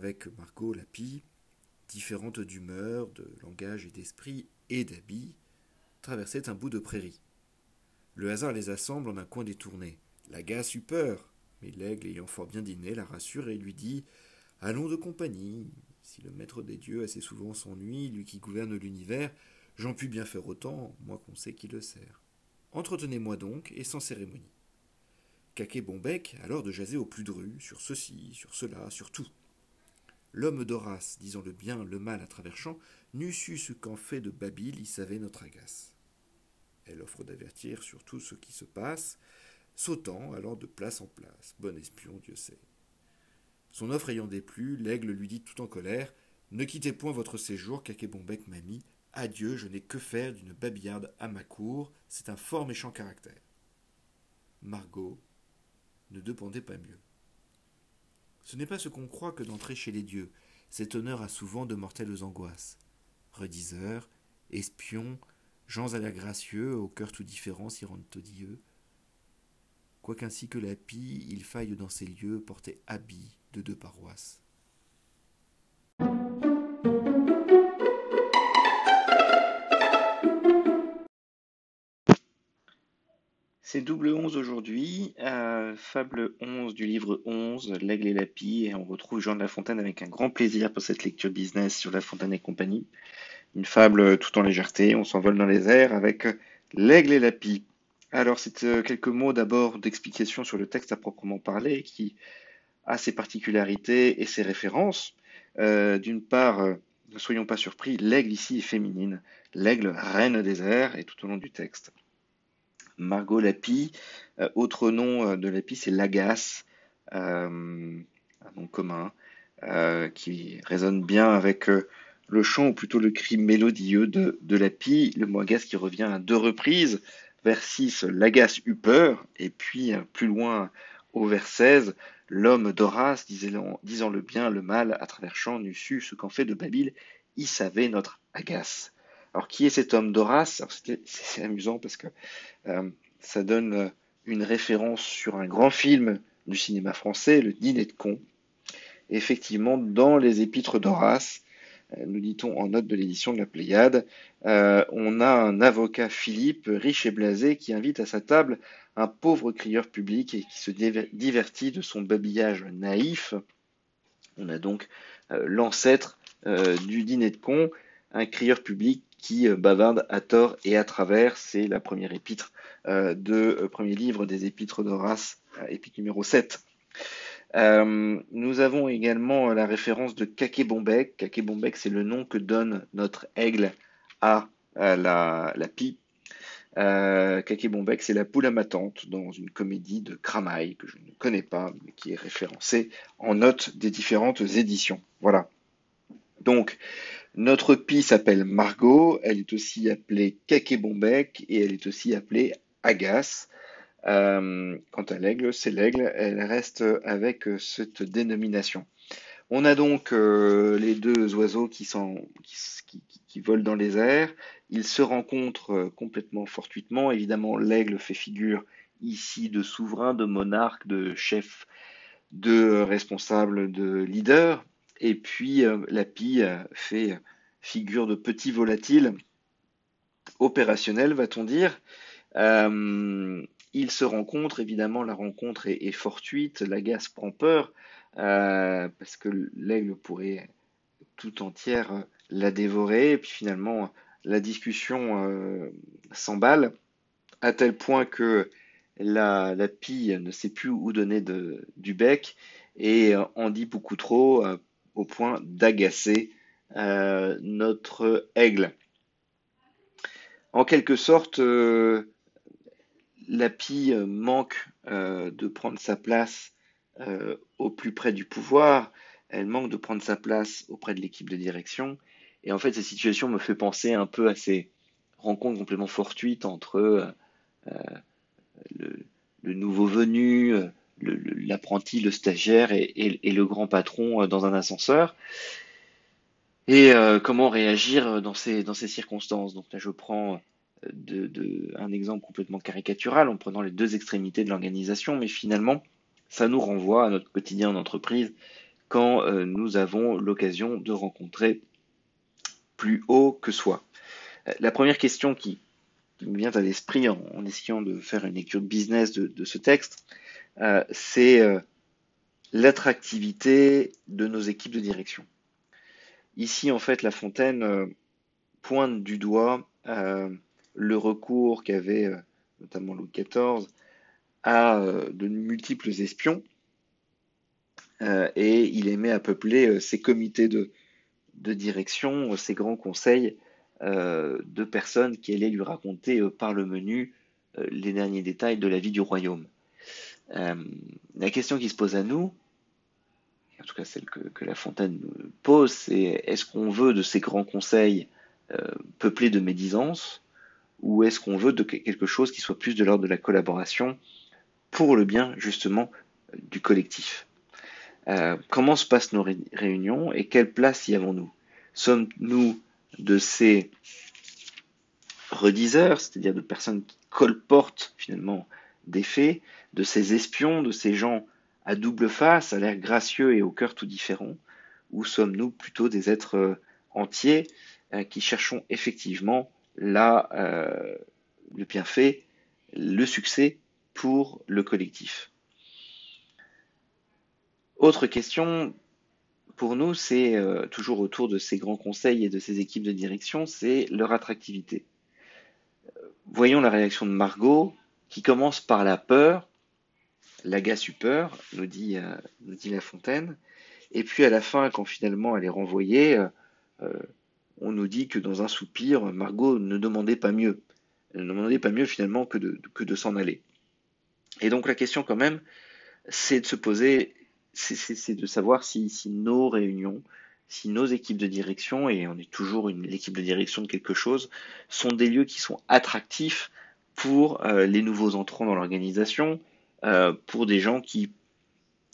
avec Margot la pie, différente d'humeur, de langage et d'esprit et d'habit, traversait un bout de prairie. Le hasard les assemble en un coin détourné. La gasse eut peur, mais l'aigle, ayant fort bien dîné, la rassure et lui dit Allons de compagnie. Si le maître des dieux assez souvent s'ennuie, lui qui gouverne l'univers, j'en puis bien faire autant, moi qu'on sait qui le sert. Entretenez-moi donc, et sans cérémonie. Caquet Bonbec alors de jaser au plus dru, sur ceci, sur cela, sur tout. L'homme d'Horace, disant le bien, le mal à travers champs, n'eût su ce qu'en fait de Babyle y savait notre agace. Elle offre d'avertir sur tout ce qui se passe, sautant alors de place en place. Bon espion, Dieu sait. Son offre ayant déplu, l'aigle lui dit tout en colère Ne quittez point votre séjour, Bonbec m'a mis. Adieu, je n'ai que faire d'une babillarde à ma cour, c'est un fort méchant caractère. Margot ne dépendait pas mieux. Ce n'est pas ce qu'on croit que d'entrer chez les dieux. Cet honneur a souvent de mortelles angoisses. Rediseurs, espions, gens à l'air gracieux, au cœur tout différent s'y rendent odieux. Quoiqu'ainsi que la pie, il faille dans ces lieux porter habit de deux paroisses. C'est double 11 aujourd'hui, euh, fable 11 du livre 11, L'aigle et la pie, et on retrouve Jean de La Fontaine avec un grand plaisir pour cette lecture business sur La Fontaine et compagnie. Une fable tout en légèreté, on s'envole dans les airs avec L'aigle et la pie. Alors c'est euh, quelques mots d'abord d'explication sur le texte à proprement parler, qui a ses particularités et ses références. Euh, d'une part, ne soyons pas surpris, l'aigle ici est féminine, l'aigle reine des airs, et tout au long du texte. Margot Lapie. Euh, autre nom euh, de Lapie, c'est Lagasse, euh, un nom commun, qui résonne bien avec le chant, ou plutôt le cri mélodieux de, Lapie, le mot agace qui revient à deux reprises. Vers 6, Lagasse eut peur, et puis plus loin au vers 16, l'homme d'Horace, disant le bien, le mal, à travers champ, n'eût su ce qu'en fait de Babyle, il savait notre agace. Alors, qui est cet homme d'Horace C'est amusant parce que euh, ça donne euh, une référence sur un grand film du cinéma français, Le Dîner de con. effectivement, dans les épîtres d'Horace, euh, nous dit-on en note de l'édition de la Pléiade, on a un avocat Philippe, riche et blasé, qui invite à sa table un pauvre crieur public et qui se divertit de son babillage naïf. On a donc l'ancêtre du dîner de con, un crieur public qui euh, bavarde à tort et à travers. C'est la première épître euh, de euh, premier livre des épîtres d'Horace, épître numéro 7. nous avons également la référence de Kakebombek. Kakebombek, c'est le nom que donne notre aigle à, la, pie. Euh, c'est la poule à ma tante dans une comédie de Kramaï que je ne connais pas, mais qui est référencée en note des différentes éditions. Voilà. Donc, notre pie s'appelle Margot, elle est aussi appelée Kakebombek et elle est aussi appelée Agace. Euh, quant à l'aigle, c'est l'aigle, elle reste avec cette dénomination. On a donc euh, les deux oiseaux qui, volent dans les airs. Ils se rencontrent complètement fortuitement. Évidemment, l'aigle fait figure ici de souverain, de monarque, de chef, de responsable, de leader. Et puis euh, la pie euh, fait figure de petit volatile opérationnel, va-t-on dire. Euh, ils se rencontrent, évidemment, la rencontre est, fortuite, la gaze prend peur, euh, parce que l'aigle pourrait tout entière la dévorer, et puis finalement, la discussion euh, s'emballe, à tel point que la, la, pie ne sait plus où donner de, du bec, et en dit beaucoup trop, au point d'agacer notre aigle. En quelque sorte, euh, la pie euh, manque euh, de prendre sa place au plus près du pouvoir, elle manque de prendre sa place auprès de l'équipe de direction. Et en fait, cette situation me fait penser un peu à ces rencontres complètement fortuites entre le, nouveau venu, l'apprenti, le, stagiaire et, le grand patron dans un ascenseur et euh, comment réagir dans ces, dans ces circonstances? Donc là, je prends euh, un exemple complètement caricatural en prenant les deux extrémités de l'organisation, mais finalement, ça nous renvoie à notre quotidien d'entreprise quand euh, nous avons l'occasion de rencontrer plus haut que soi. La première question qui, me vient à l'esprit en, essayant de faire une lecture business de ce texte, c'est l'attractivité de nos équipes de direction. Ici, en fait, La Fontaine euh, pointe du doigt euh, le recours qu'avait euh, notamment Louis XIV à de multiples espions et il aimait à peupler ses comités de direction, ses grands conseils de personnes qui allaient lui raconter par le menu les derniers détails de la vie du royaume. La question qui se pose à nous, en tout cas celle que, La Fontaine pose, c'est est-ce qu'on veut de ces grands conseils euh, peuplés de médisance, ou est-ce qu'on veut de quelque chose qui soit plus de l'ordre de la collaboration pour le bien justement du collectif euh, Comment se passent nos réunions et quelle place y avons-nous? Sommes-nous de ces rediseurs, c'est-à-dire de personnes qui colportent finalement des faits, de ces espions, de ces gens à double face, à l'air gracieux et au cœur tout différent, ou sommes-nous plutôt des êtres euh, entiers euh, qui cherchons effectivement là euh, le bienfait, le succès pour le collectif? Autre question pour nous, c'est toujours autour de ces grands conseils et de ces équipes de direction, c'est leur attractivité. Voyons la réaction de Margot qui commence par la peur Laga super, nous dit, euh, nous dit La Fontaine. Et puis à la fin, quand finalement elle est renvoyée, euh, euh, on nous dit que dans un soupir, Margot ne demandait pas mieux. Elle ne demandait pas mieux finalement que de, s'en aller. Et donc la question quand même, c'est de se poser, c'est de savoir si, nos réunions, si nos équipes de direction, et on est toujours une équipe de direction de quelque chose, sont des lieux qui sont attractifs pour les nouveaux entrants dans l'organisation, euh, pour des gens qui,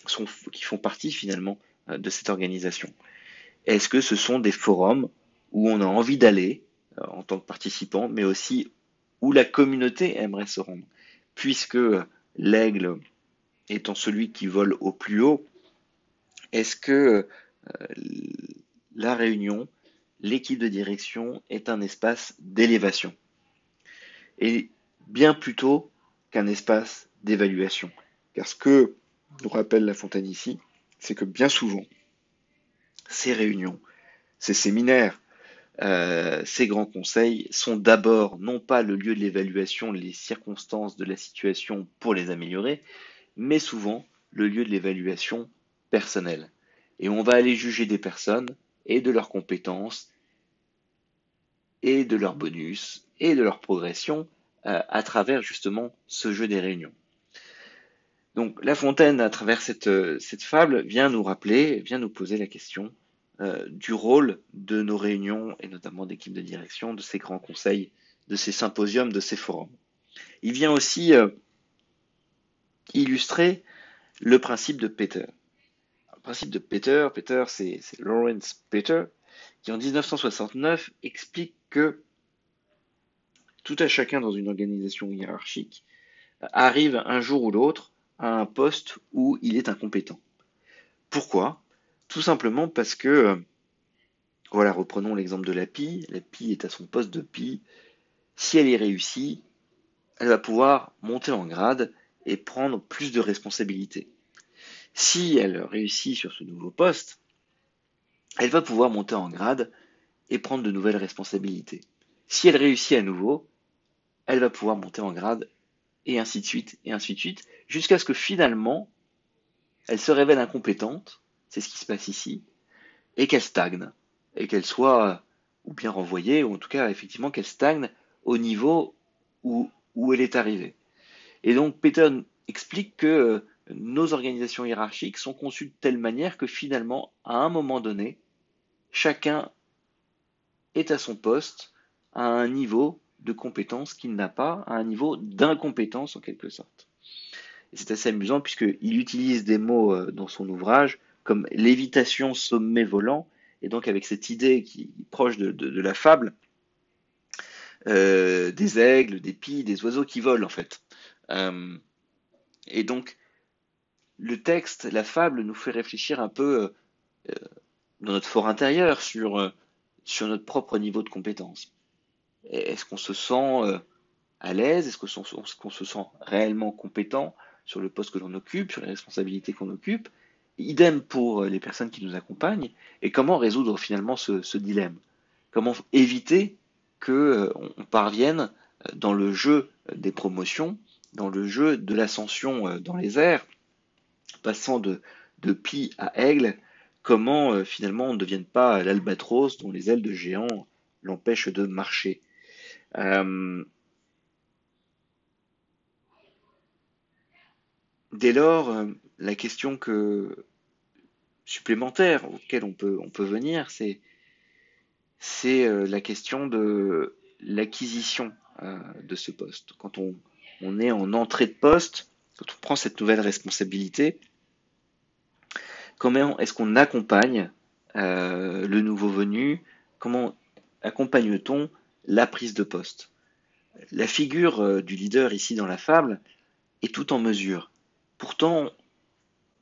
sont, qui font partie finalement euh, de cette organisation. Est-ce que ce sont des forums où on a envie d'aller euh, en tant que participant, mais aussi où la communauté aimerait se rendre? Puisque l'aigle étant celui qui vole au plus haut, est-ce que la réunion, l'équipe de direction est un espace d'élévation? Et bien plutôt qu'un espace d'évaluation. Car ce que nous rappelle La Fontaine ici, c'est que bien souvent, ces réunions, ces séminaires, euh, ces grands conseils sont d'abord non pas le lieu de l'évaluation, les circonstances de la situation pour les améliorer, mais souvent le lieu de l'évaluation personnelle. Et on va aller juger des personnes et de leurs compétences et de leurs bonus et de leur progression euh, à travers justement ce jeu des réunions. Donc La Fontaine, à travers cette, euh, cette fable, vient nous rappeler, vient nous poser la question euh, du rôle de nos réunions, et notamment d'équipes de direction, de ces grands conseils, de ces symposiums, de ces forums. Il vient aussi euh, illustrer le principe de Peter. Le principe de Peter, Peter c'est Lawrence Peter, qui en 1969 explique que tout à chacun dans une organisation hiérarchique arrive un jour ou l'autre un poste où il est incompétent. Pourquoi? Tout simplement parce que euh, Voilà, reprenons l'exemple de la pie. La pie est à son poste de pie. Si elle est réussie, elle va pouvoir monter en grade et prendre plus de responsabilités. Si elle réussit sur ce nouveau poste, elle va pouvoir monter en grade et prendre de nouvelles responsabilités. Si elle réussit à nouveau, elle va pouvoir monter en grade et ainsi de suite, et ainsi de suite, jusqu'à ce que finalement, elle se révèle incompétente, c'est ce qui se passe ici, et qu'elle stagne, et qu'elle soit ou bien renvoyée, ou en tout cas effectivement qu'elle stagne au niveau où, où elle est arrivée. Et donc Peter explique que euh, nos organisations hiérarchiques sont conçues de telle manière que finalement, à un moment donné, chacun est à son poste, à un niveau de compétence qu'il n'a pas, à un niveau d'incompétence en quelque sorte. Et c'est assez amusant puisqu'il utilise des mots euh, dans son ouvrage comme lévitation, sommet volant, et donc avec cette idée qui est proche de, la fable, euh, des aigles, des pies, des oiseaux qui volent en fait. Euh, et donc le texte, la fable nous fait réfléchir un peu dans notre fort intérieur sur notre propre niveau de compétence. Est-ce qu'on se sent euh, à l'aise? Est-ce qu'on se sent réellement compétent sur le poste que l'on occupe, sur les responsabilités qu'on occupe? Idem pour euh, les personnes qui nous accompagnent. Et comment résoudre finalement ce, dilemme? Comment éviter qu'on euh, parvienne dans le jeu des promotions, dans le jeu de l'ascension dans les airs, passant de, de pie à aigle, comment finalement on ne devienne pas l'albatros dont les ailes de géant l'empêchent de marcher? Euh, dès lors, euh, la question que, supplémentaire auquel on peut, venir, c'est euh, la question de l'acquisition de ce poste. Quand on, est en entrée de poste, quand on prend cette nouvelle responsabilité, comment est-ce qu'on accompagne le nouveau venu? Comment accompagne-t-on la prise de poste. La figure euh, du leader ici dans la fable est tout en mesure. Pourtant,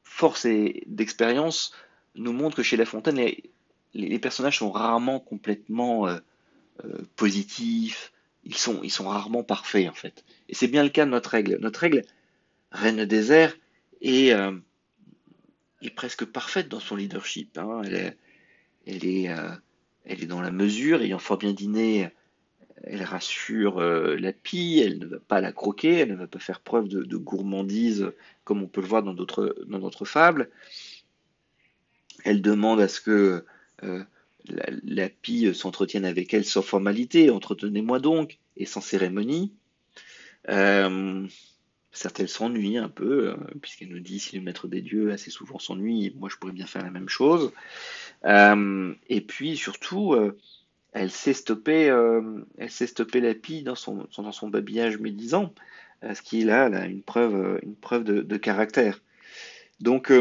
force d'expérience nous montre que chez La Fontaine, les, personnages sont rarement complètement euh, euh, positifs, ils sont, ils sont rarement parfaits en fait. Et c'est bien le cas de notre règle. Notre règle, Reine désert, est, est presque parfaite dans son leadership. Hein. Elle, est, elle, est, elle est dans la mesure, ayant fort bien dîné elle rassure euh, la pie, elle ne va pas la croquer, elle ne va pas faire preuve de, gourmandise comme on peut le voir dans d'autres, fables. Elle demande à ce que euh, la, pie s'entretienne avec elle sans formalité, entretenez-moi donc, et sans cérémonie. Euh, certes, elle s'ennuie un peu, puisqu'elle nous dit si le maître des dieux assez souvent s'ennuie, moi je pourrais bien faire la même chose. et puis surtout, elle sait stopper, euh, la pie dans son, dans son babillage médisant, euh, ce qui là, là une preuve, euh, une preuve de, caractère. Donc,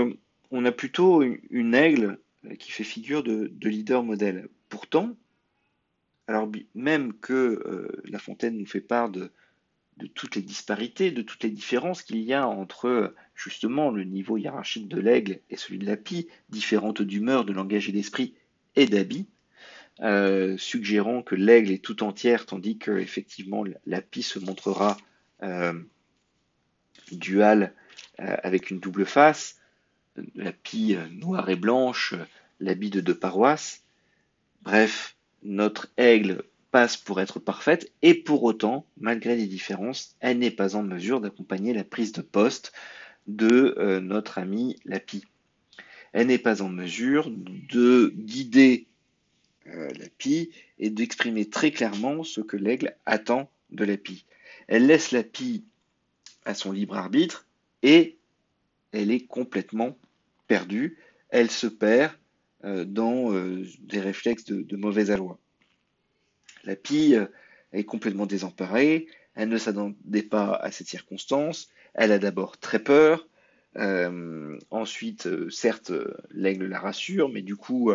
on a plutôt une, aigle qui fait figure de, leader modèle. Pourtant, alors même que La Fontaine nous fait part de, de toutes les disparités, de toutes les différences qu'il y a entre justement le niveau hiérarchique de l'aigle et celui de la pie, différentes d'humeur, de langage et d'esprit et d'habit, euh, suggérant que l'aigle est tout entière, tandis que effectivement la pie se montrera euh, duale euh, avec une double face, la pie noire et blanche, l'habit de deux paroisses. Bref, notre aigle passe pour être parfaite et pour autant, malgré les différences, elle n'est pas en mesure d'accompagner la prise de poste de notre ami la pie. Elle n'est pas en mesure de guider euh, la pie et d'exprimer très clairement ce que l'aigle attend de la pie. Elle laisse la pie à son libre arbitre et elle est complètement perdue. Elle se perd euh, dans euh, des réflexes de, de mauvaise aloi. La pie est complètement désemparée, elle ne s'attendait pas à cette circonstance, elle a d'abord très peur, ensuite, certes, l'aigle la rassure, mais du coup,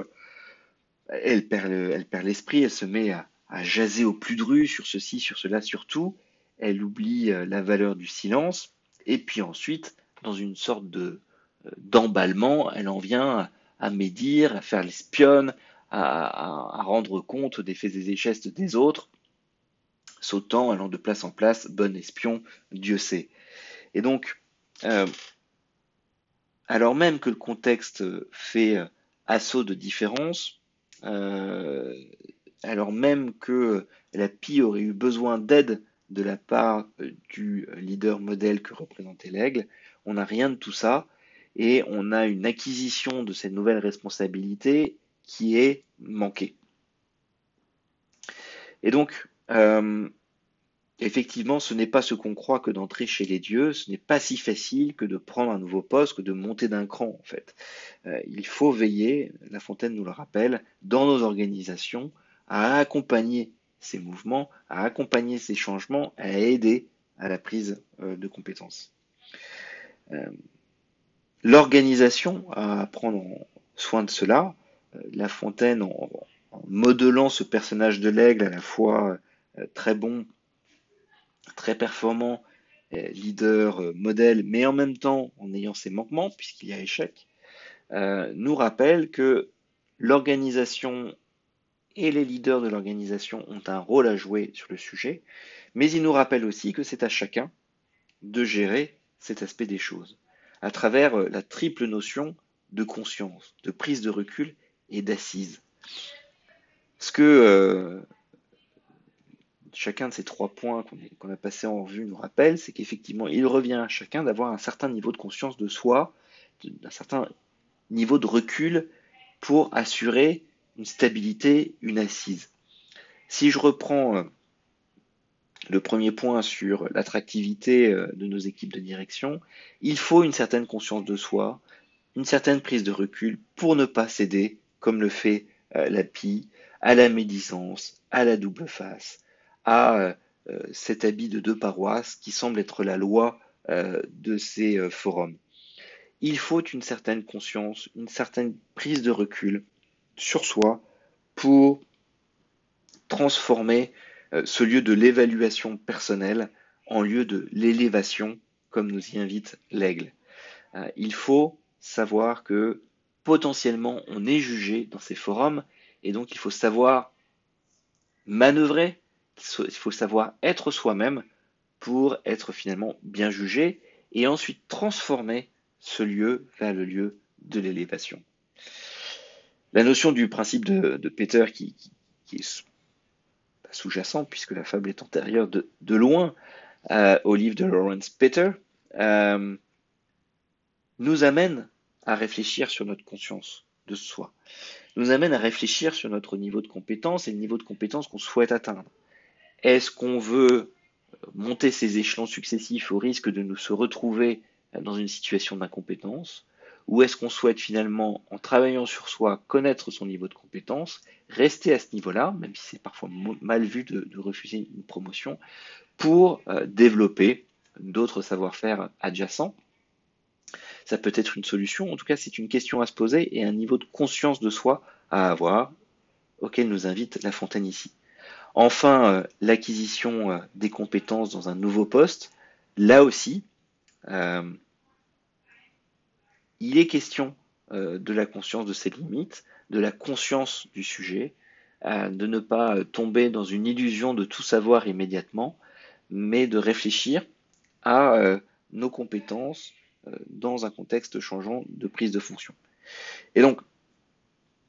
elle perd, elle perd l'esprit, elle se met à, jaser au plus dru sur ceci, sur cela, sur tout. Elle oublie euh, la valeur du silence. Et puis ensuite, dans une sorte de euh, d'emballement, elle en vient à médire, à faire l'espionne, à, rendre compte des faits et des gestes des autres, sautant, allant de place en place, bon espion, Dieu sait. Et donc, euh, alors même que le contexte fait assaut de différence, euh, alors même que la PI aurait eu besoin d'aide de la part du leader modèle que représentait l'aigle, on n'a rien de tout ça et on a une acquisition de cette nouvelle responsabilité qui est manquée. Et donc, euh, effectivement, ce n'est pas ce qu'on croit que d'entrer chez les dieux, ce n'est pas si facile que de prendre un nouveau poste, que de monter d'un cran, en fait. Euh, il faut veiller, La Fontaine nous le rappelle, dans nos organisations, à accompagner ces mouvements, à accompagner ces changements, à aider à la prise euh, de compétences. Euh, l'organisation à prendre soin de cela, La Fontaine, en, en modelant ce personnage de l'aigle à la fois très bon très performant, euh, leader, euh, modèle, mais en même temps en ayant ses manquements, puisqu'il y a échec, euh, nous rappelle que l'organisation et les leaders de l'organisation ont un rôle à jouer sur le sujet, mais il nous rappelle aussi que c'est à chacun de gérer cet aspect des choses, à travers la triple notion de conscience, de prise de recul et d'assise. Ce que chacun de ces trois points qu'on a passés en revue nous rappelle, c'est qu'effectivement, il revient à chacun d'avoir un certain niveau de conscience de soi, d'un certain niveau de recul pour assurer une stabilité, une assise. Si je reprends euh, le premier point sur l'attractivité euh, de nos équipes de direction, il faut une certaine conscience de soi, une certaine prise de recul pour ne pas céder, comme le fait euh, la PI, à la médisance, à la double face, à euh, euh, cet habit de deux paroisses qui semble être la loi euh, de ces forums. Il faut une certaine conscience, une certaine prise de recul sur soi pour transformer ce lieu de l'évaluation personnelle en lieu de l'élévation, comme nous y invite l'aigle. il faut savoir que potentiellement on est jugé dans ces forums et donc il faut savoir manœuvrer il faut savoir être soi-même pour être finalement bien jugé et ensuite transformer ce lieu vers le lieu de l'élévation. La notion du principe de, Peter qui, est sous-jacent puisque la fable est antérieure de, loin euh, au livre de Lawrence Peter euh, nous amène à réfléchir sur notre conscience de soi, nous amène à réfléchir sur notre niveau de compétence et le niveau de compétence qu'on souhaite atteindre. Est-ce qu'on veut monter ces échelons successifs au risque de nous se retrouver dans une situation d'incompétence Ou est-ce qu'on souhaite finalement, en travaillant sur soi, connaître son niveau de compétence, rester à ce niveau-là, même si c'est parfois mal vu de, refuser une promotion, pour euh, développer d'autres savoir-faire adjacents? Ça peut être une solution, en tout cas c'est une question à se poser et un niveau de conscience de soi à avoir, auquel nous invite La Fontaine ici. Enfin, euh, l'acquisition euh, des compétences dans un nouveau poste, là aussi, euh, il est question de la conscience de ses limites, de la conscience du sujet, de ne pas tomber dans une illusion de tout savoir immédiatement, mais de réfléchir à nos compétences dans un contexte changeant de prise de fonction. Et donc,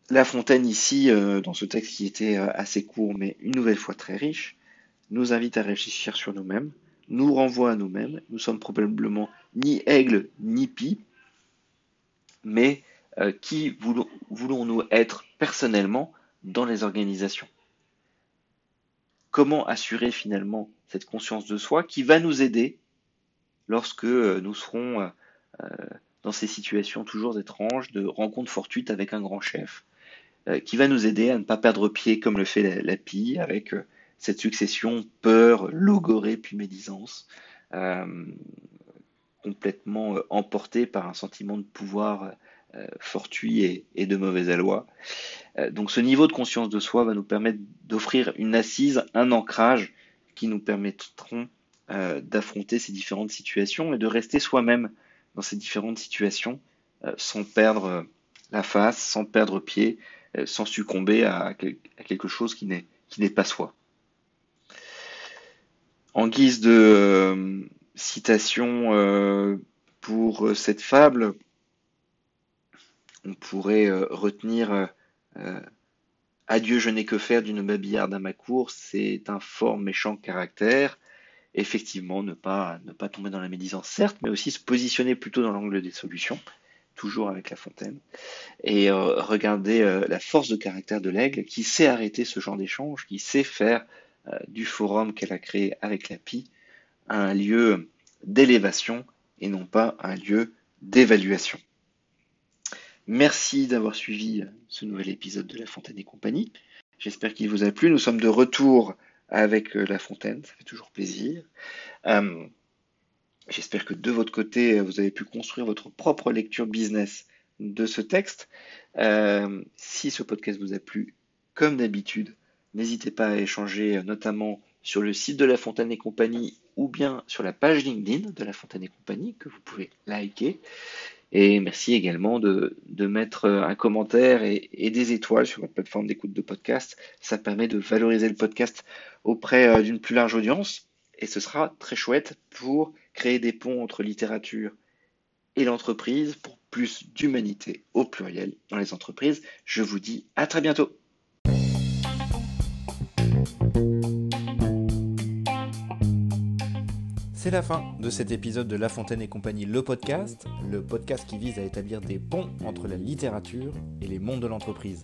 la Fontaine ici, euh, dans ce texte qui était euh, assez court, mais une nouvelle fois très riche, nous invite à réfléchir sur nous-mêmes, nous renvoie à nous-mêmes. Nous sommes probablement ni aigle ni pie, mais euh, qui voulons-nous être personnellement dans les organisations? Comment assurer finalement cette conscience de soi qui va nous aider lorsque nous serons dans ces situations toujours étranges de rencontres fortuites avec un grand chef, qui va nous aider à ne pas perdre pied comme le fait la, PI avec euh, cette succession peur, logorée puis médisance, euh, complètement emportée par un sentiment de pouvoir fortuit et, de mauvais aloi. donc ce niveau de conscience de soi va nous permettre d'offrir une assise, un ancrage qui nous permettront d'affronter ces différentes situations et de rester soi-même dans ces différentes situations sans perdre la face, sans perdre pied, sans succomber à, quelque chose qui n'est pas soi. En guise de citation pour cette fable, on pourrait retenir Adieu, je n'ai que faire d'une babillarde à ma cour, c'est un fort méchant caractère. Effectivement, ne pas, ne pas tomber dans la médisance, certes, mais aussi se positionner plutôt dans l'angle des solutions, toujours avec La Fontaine, et euh, regarder euh, la force de caractère de l'aigle qui sait arrêter ce genre d'échange, qui sait faire euh, du forum qu'elle a créé avec la PI un lieu d'élévation et non pas un lieu d'évaluation. Merci d'avoir suivi ce nouvel épisode de La Fontaine et compagnie. J'espère qu'il vous a plu. Nous sommes de retour avec La Fontaine, ça fait toujours plaisir. Euh, j'espère que de votre côté, vous avez pu construire votre propre lecture business de ce texte. Euh, si ce podcast vous a plu, comme d'habitude, n'hésitez pas à échanger notamment sur le site de La Fontaine et compagnie ou bien sur la page LinkedIn de La Fontaine et compagnie que vous pouvez liker. Et merci également de, mettre un commentaire et, des étoiles sur votre plateforme d'écoute de podcast. Ça permet de valoriser le podcast auprès euh, d'une plus large audience. Et ce sera très chouette pour créer des ponts entre littérature et l'entreprise pour plus d'humanité au pluriel dans les entreprises. Je vous dis à très bientôt. C'est la fin de cet épisode de La Fontaine et compagnie, le podcast, le podcast qui vise à établir des ponts entre la littérature et les mondes de l'entreprise.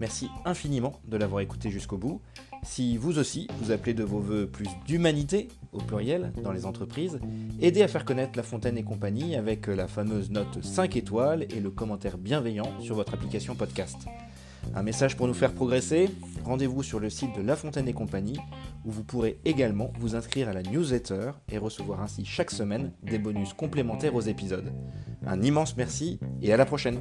Merci infiniment de l'avoir écouté jusqu'au bout. Si vous aussi, vous appelez de vos voeux plus d'humanité, au pluriel, dans les entreprises, aidez à faire connaître La Fontaine et compagnie avec la fameuse note 5 étoiles et le commentaire bienveillant sur votre application podcast. Un message pour nous faire progresser Rendez-vous sur le site de La Fontaine et compagnie où vous pourrez également vous inscrire à la newsletter et recevoir ainsi chaque semaine des bonus complémentaires aux épisodes. Un immense merci et à la prochaine